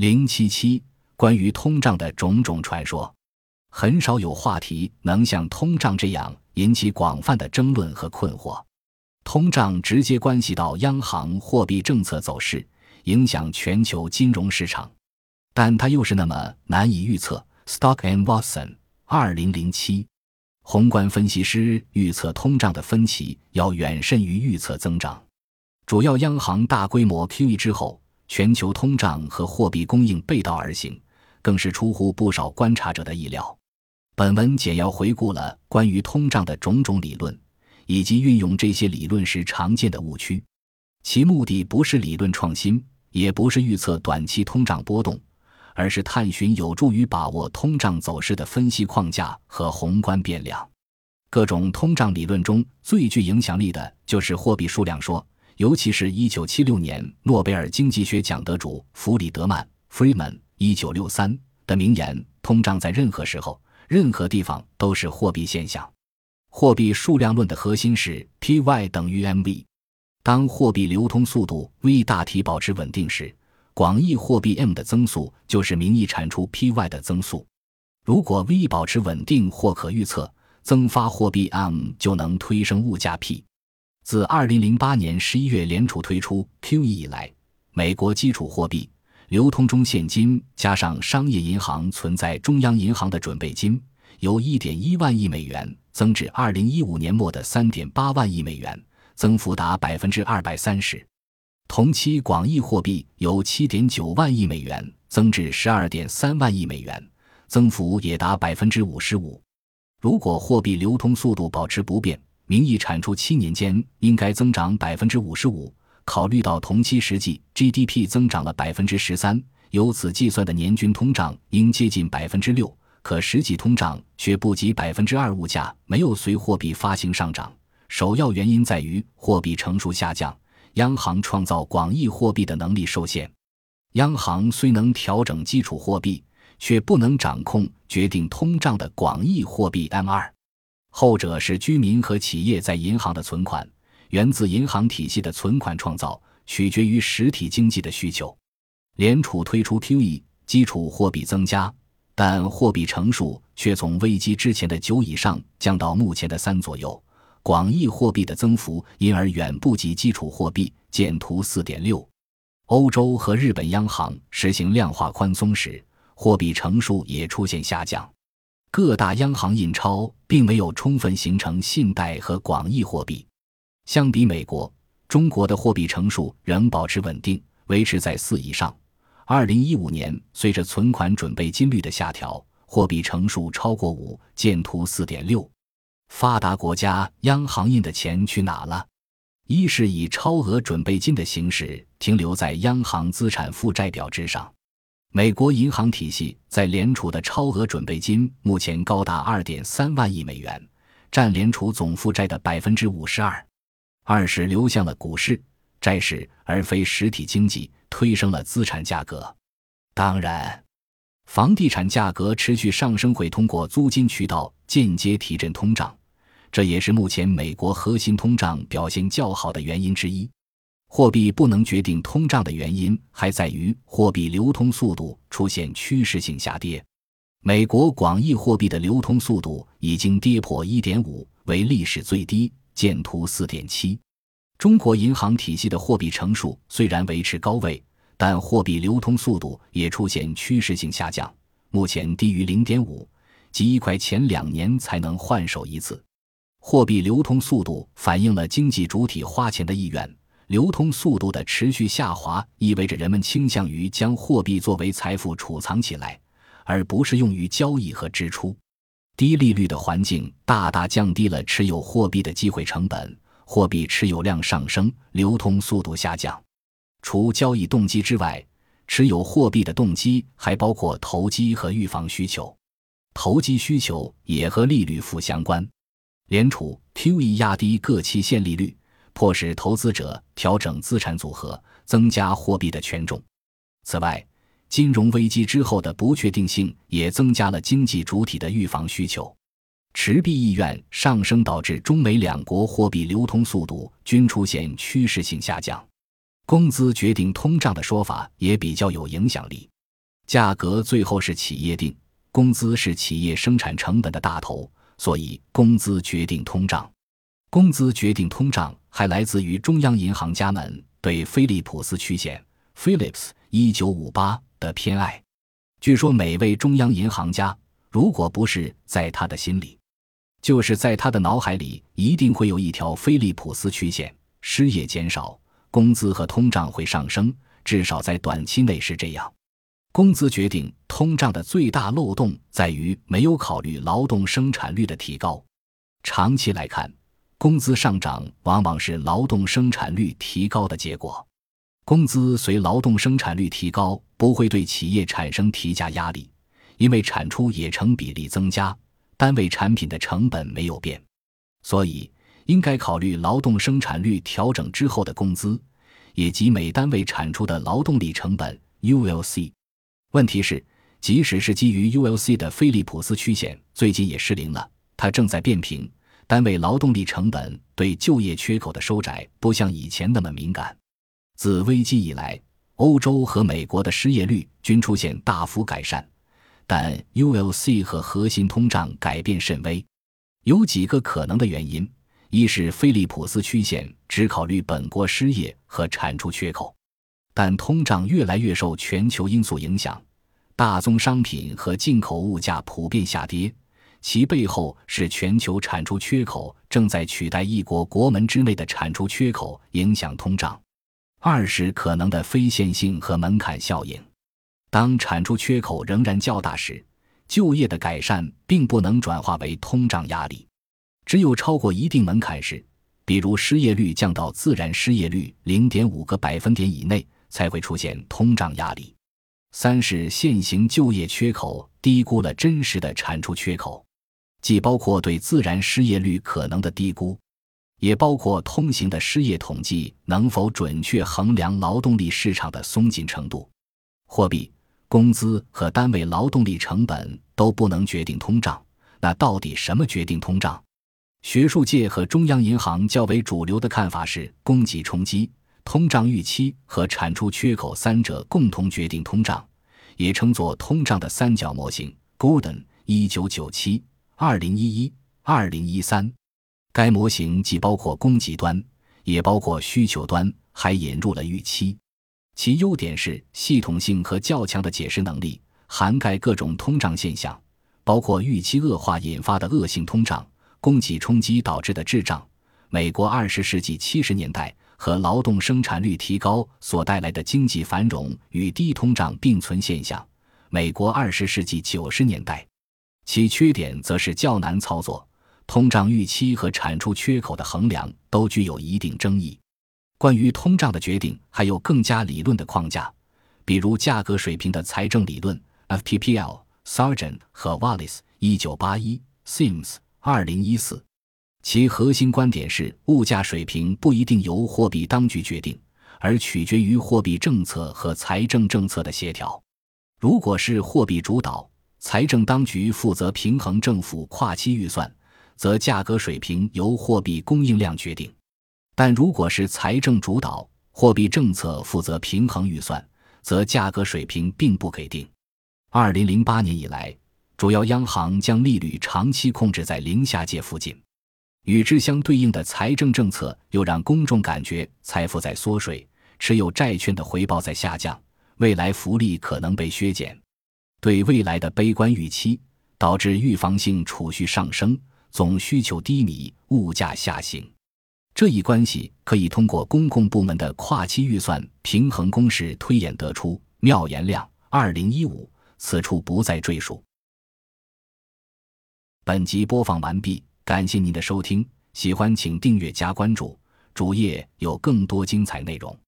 零七七关于通胀的种种传说，很少有话题能像通胀这样引起广泛的争论和困惑。通胀直接关系到央行货币政策走势，影响全球金融市场，但它又是那么难以预测。Stock and Watson，二零零七，宏观分析师预测通胀的分歧要远甚于预测增长。主要央行大规模 QE 之后，全球通胀和货币供应背道而行，更是出乎不少观察者的意料。本文简要回顾了关于通胀的种种理论。以及运用这些理论时常见的误区，其目的不是理论创新，也不是预测短期通胀波动，而是探寻有助于把握通胀走势的分析框架和宏观变量。各种通胀理论中最具影响力的就是货币数量说，尤其是一九七六年诺贝尔经济学奖得主弗里德曼 （Freeman，一九六三）的名言：“通胀在任何时候、任何地方都是货币现象。”货币数量论的核心是 Py 等于 mv。当货币流通速度 v 大体保持稳定时，广义货币 m 的增速就是名义产出 Py 的增速。如果 v 保持稳定或可预测，增发货币 m 就能推升物价 P。自2008年11月联储推出 QE 以来，美国基础货币流通中现金加上商业银行存在中央银行的准备金。由1.1万亿美元增至2015年末的3.8万亿美元，增幅达百分之二百三十。同期广义货币由7.9万亿美元增至12.3万亿美元，增幅也达百分之五十五。如果货币流通速度保持不变，名义产出七年间应该增长百分之五十五。考虑到同期实际 GDP 增长了百分之十三，由此计算的年均通胀应接近百分之六。可实际通胀却不及百分之二，物价没有随货币发行上涨。首要原因在于货币乘数下降，央行创造广义货币的能力受限。央行虽能调整基础货币，却不能掌控决定通胀的广义货币 M 二。后者是居民和企业在银行的存款，源自银行体系的存款创造，取决于实体经济的需求。联储推出 QE，基础货币增加。但货币乘数却从危机之前的九以上降到目前的三左右，广义货币的增幅因而远不及基础货币。见图四点六。欧洲和日本央行实行量化宽松时，货币乘数也出现下降。各大央行印钞并没有充分形成信贷和广义货币。相比美国，中国的货币乘数仍保持稳定，维持在四以上。二零一五年，随着存款准备金率的下调，货币乘数超过五，见图四点六。发达国家央行印的钱去哪了？一是以超额准备金的形式停留在央行资产负债表之上。美国银行体系在联储的超额准备金目前高达二点三万亿美元，占联储总负债的百分之五十二。二是流向了股市、债市，而非实体经济。推升了资产价格，当然，房地产价格持续上升会通过租金渠道间接提振通胀，这也是目前美国核心通胀表现较好的原因之一。货币不能决定通胀的原因还在于货币流通速度出现趋势性下跌。美国广义货币的流通速度已经跌破一点五，为历史最低。见图四点七。中国银行体系的货币乘数虽然维持高位，但货币流通速度也出现趋势性下降，目前低于零点五，极快前两年才能换手一次。货币流通速度反映了经济主体花钱的意愿，流通速度的持续下滑意味着人们倾向于将货币作为财富储藏起来，而不是用于交易和支出。低利率的环境大大降低了持有货币的机会成本。货币持有量上升，流通速度下降。除交易动机之外，持有货币的动机还包括投机和预防需求。投机需求也和利率负相关。联储 QE 压低各期限利率，迫使投资者调整资产组合，增加货币的权重。此外，金融危机之后的不确定性也增加了经济主体的预防需求。持币意愿上升，导致中美两国货币流通速度均出现趋势性下降。工资决定通胀的说法也比较有影响力。价格最后是企业定，工资是企业生产成本的大头，所以工资决定通胀。工资决定通胀，还来自于中央银行家们对菲利普斯曲线 （Phillips 一九五八）的偏爱。据说每位中央银行家，如果不是在他的心里，就是在他的脑海里，一定会有一条菲利普斯曲线：失业减少，工资和通胀会上升，至少在短期内是这样。工资决定通胀的最大漏洞在于没有考虑劳动生产率的提高。长期来看，工资上涨往往是劳动生产率提高的结果。工资随劳动生产率提高，不会对企业产生提价压力，因为产出也成比例增加，单位产品的成本没有变。所以，应该考虑劳动生产率调整之后的工资，以及每单位产出的劳动力成本 （ULC）。问题是，即使是基于 ULC 的菲利普斯曲线，最近也失灵了，它正在变平。单位劳动力成本对就业缺口的收窄不像以前那么敏感。自危机以来，欧洲和美国的失业率均出现大幅改善，但 ULC 和核心通胀改变甚微。有几个可能的原因：一是菲利普斯曲线只考虑本国失业和产出缺口，但通胀越来越受全球因素影响，大宗商品和进口物价普遍下跌。其背后是全球产出缺口正在取代一国国门之内的产出缺口，影响通胀。二是可能的非线性和门槛效应。当产出缺口仍然较大时，就业的改善并不能转化为通胀压力。只有超过一定门槛时，比如失业率降到自然失业率零点五个百分点以内，才会出现通胀压力。三是现行就业缺口低估了真实的产出缺口。既包括对自然失业率可能的低估，也包括通行的失业统计能否准确衡量劳动力市场的松紧程度。货币、工资和单位劳动力成本都不能决定通胀，那到底什么决定通胀？学术界和中央银行较为主流的看法是，供给冲击、通胀预期和产出缺口三者共同决定通胀，也称作通胀的三角模型。Gordon，一九九七。二零一一、二零一三，该模型既包括供给端，也包括需求端，还引入了预期。其优点是系统性和较强的解释能力，涵盖各种通胀现象，包括预期恶化引发的恶性通胀、供给冲击导致的滞胀、美国二十世纪七十年代和劳动生产率提高所带来的经济繁荣与低通胀并存现象、美国二十世纪九十年代。其缺点则是较难操作，通胀预期和产出缺口的衡量都具有一定争议。关于通胀的决定还有更加理论的框架，比如价格水平的财政理论 （FPPL）、Sargent 和 Wallace（ 一九八一）、Sims（ 二零一四）。其核心观点是，物价水平不一定由货币当局决定，而取决于货币政策和财政政策的协调。如果是货币主导，财政当局负责平衡政府跨期预算，则价格水平由货币供应量决定；但如果是财政主导，货币政策负责平衡预算，则价格水平并不给定。二零零八年以来，主要央行将利率长期控制在零下界附近，与之相对应的财政政策又让公众感觉财富在缩水，持有债券的回报在下降，未来福利可能被削减。对未来的悲观预期，导致预防性储蓄上升，总需求低迷，物价下行。这一关系可以通过公共部门的跨期预算平衡公式推演得出。妙言亮，二零一五，此处不再赘述。本集播放完毕，感谢您的收听，喜欢请订阅加关注，主页有更多精彩内容。